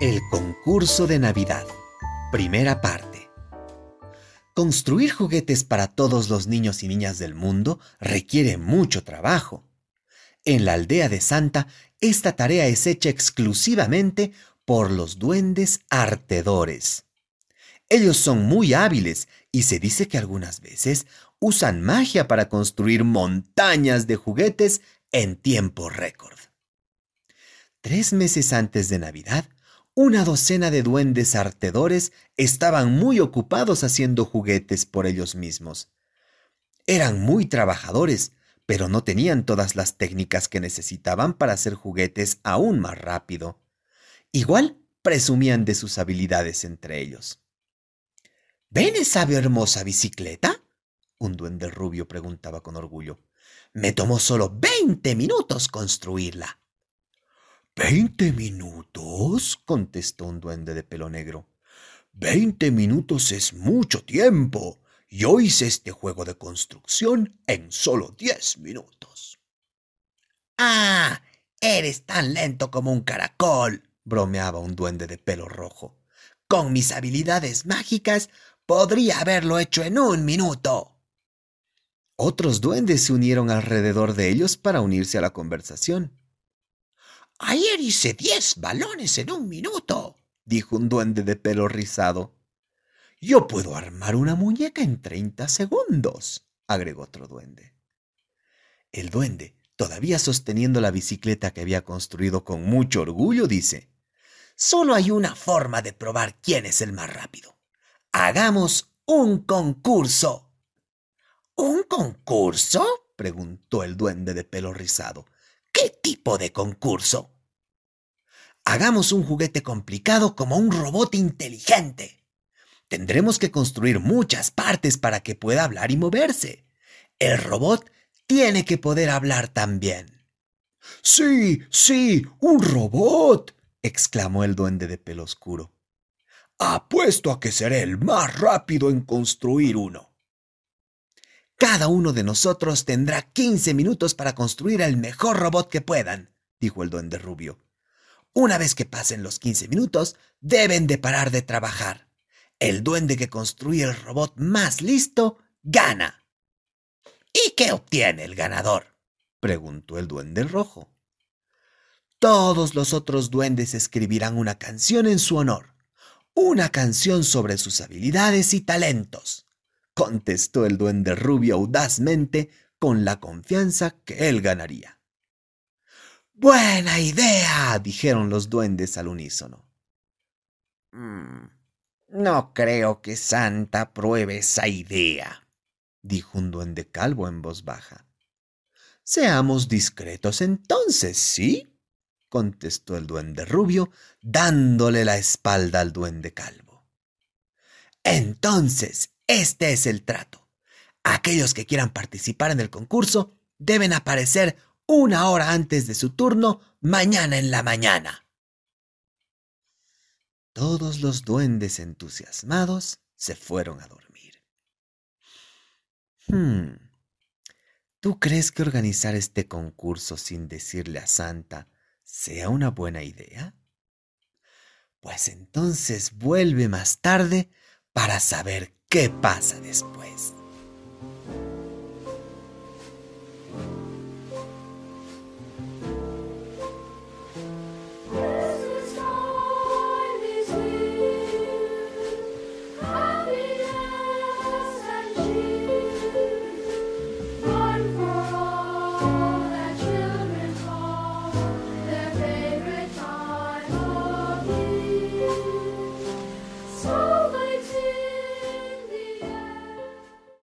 El concurso de Navidad. Primera parte. Construir juguetes para todos los niños y niñas del mundo requiere mucho trabajo. En la aldea de Santa, esta tarea es hecha exclusivamente por los duendes artedores. Ellos son muy hábiles y se dice que algunas veces usan magia para construir montañas de juguetes en tiempo récord. Tres meses antes de Navidad, una docena de duendes artedores estaban muy ocupados haciendo juguetes por ellos mismos. Eran muy trabajadores, pero no tenían todas las técnicas que necesitaban para hacer juguetes aún más rápido. Igual presumían de sus habilidades entre ellos. ¿Ven esa hermosa bicicleta? Un duende rubio preguntaba con orgullo. Me tomó solo veinte minutos construirla. ¿Veinte minutos? Contestó un duende de pelo negro. Veinte minutos es mucho tiempo. Yo hice este juego de construcción en solo diez minutos. Ah, eres tan lento como un caracol, bromeaba un duende de pelo rojo. Con mis habilidades mágicas podría haberlo hecho en un minuto. Otros duendes se unieron alrededor de ellos para unirse a la conversación. Ayer hice diez balones en un minuto, dijo un duende de pelo rizado. Yo puedo armar una muñeca en treinta segundos, agregó otro duende. El duende, todavía sosteniendo la bicicleta que había construido con mucho orgullo, dice, Solo hay una forma de probar quién es el más rápido. Hagamos un concurso. ¿Un concurso? preguntó el duende de pelo rizado. ¿Qué tipo de concurso? Hagamos un juguete complicado como un robot inteligente. Tendremos que construir muchas partes para que pueda hablar y moverse. El robot tiene que poder hablar también. Sí, sí, un robot, exclamó el duende de pelo oscuro. Apuesto a que seré el más rápido en construir uno. Cada uno de nosotros tendrá 15 minutos para construir el mejor robot que puedan, dijo el duende rubio. Una vez que pasen los 15 minutos, deben de parar de trabajar. El duende que construye el robot más listo gana. ¿Y qué obtiene el ganador? preguntó el duende rojo. Todos los otros duendes escribirán una canción en su honor, una canción sobre sus habilidades y talentos contestó el duende rubio audazmente con la confianza que él ganaría. Buena idea, dijeron los duendes al unísono. Mm, no creo que Santa pruebe esa idea, dijo un duende calvo en voz baja. Seamos discretos entonces, ¿sí? contestó el duende rubio, dándole la espalda al duende calvo. Entonces, este es el trato. Aquellos que quieran participar en el concurso deben aparecer una hora antes de su turno mañana en la mañana. Todos los duendes entusiasmados se fueron a dormir. Hmm. ¿Tú crees que organizar este concurso sin decirle a Santa sea una buena idea? Pues entonces vuelve más tarde para saber qué pasa después.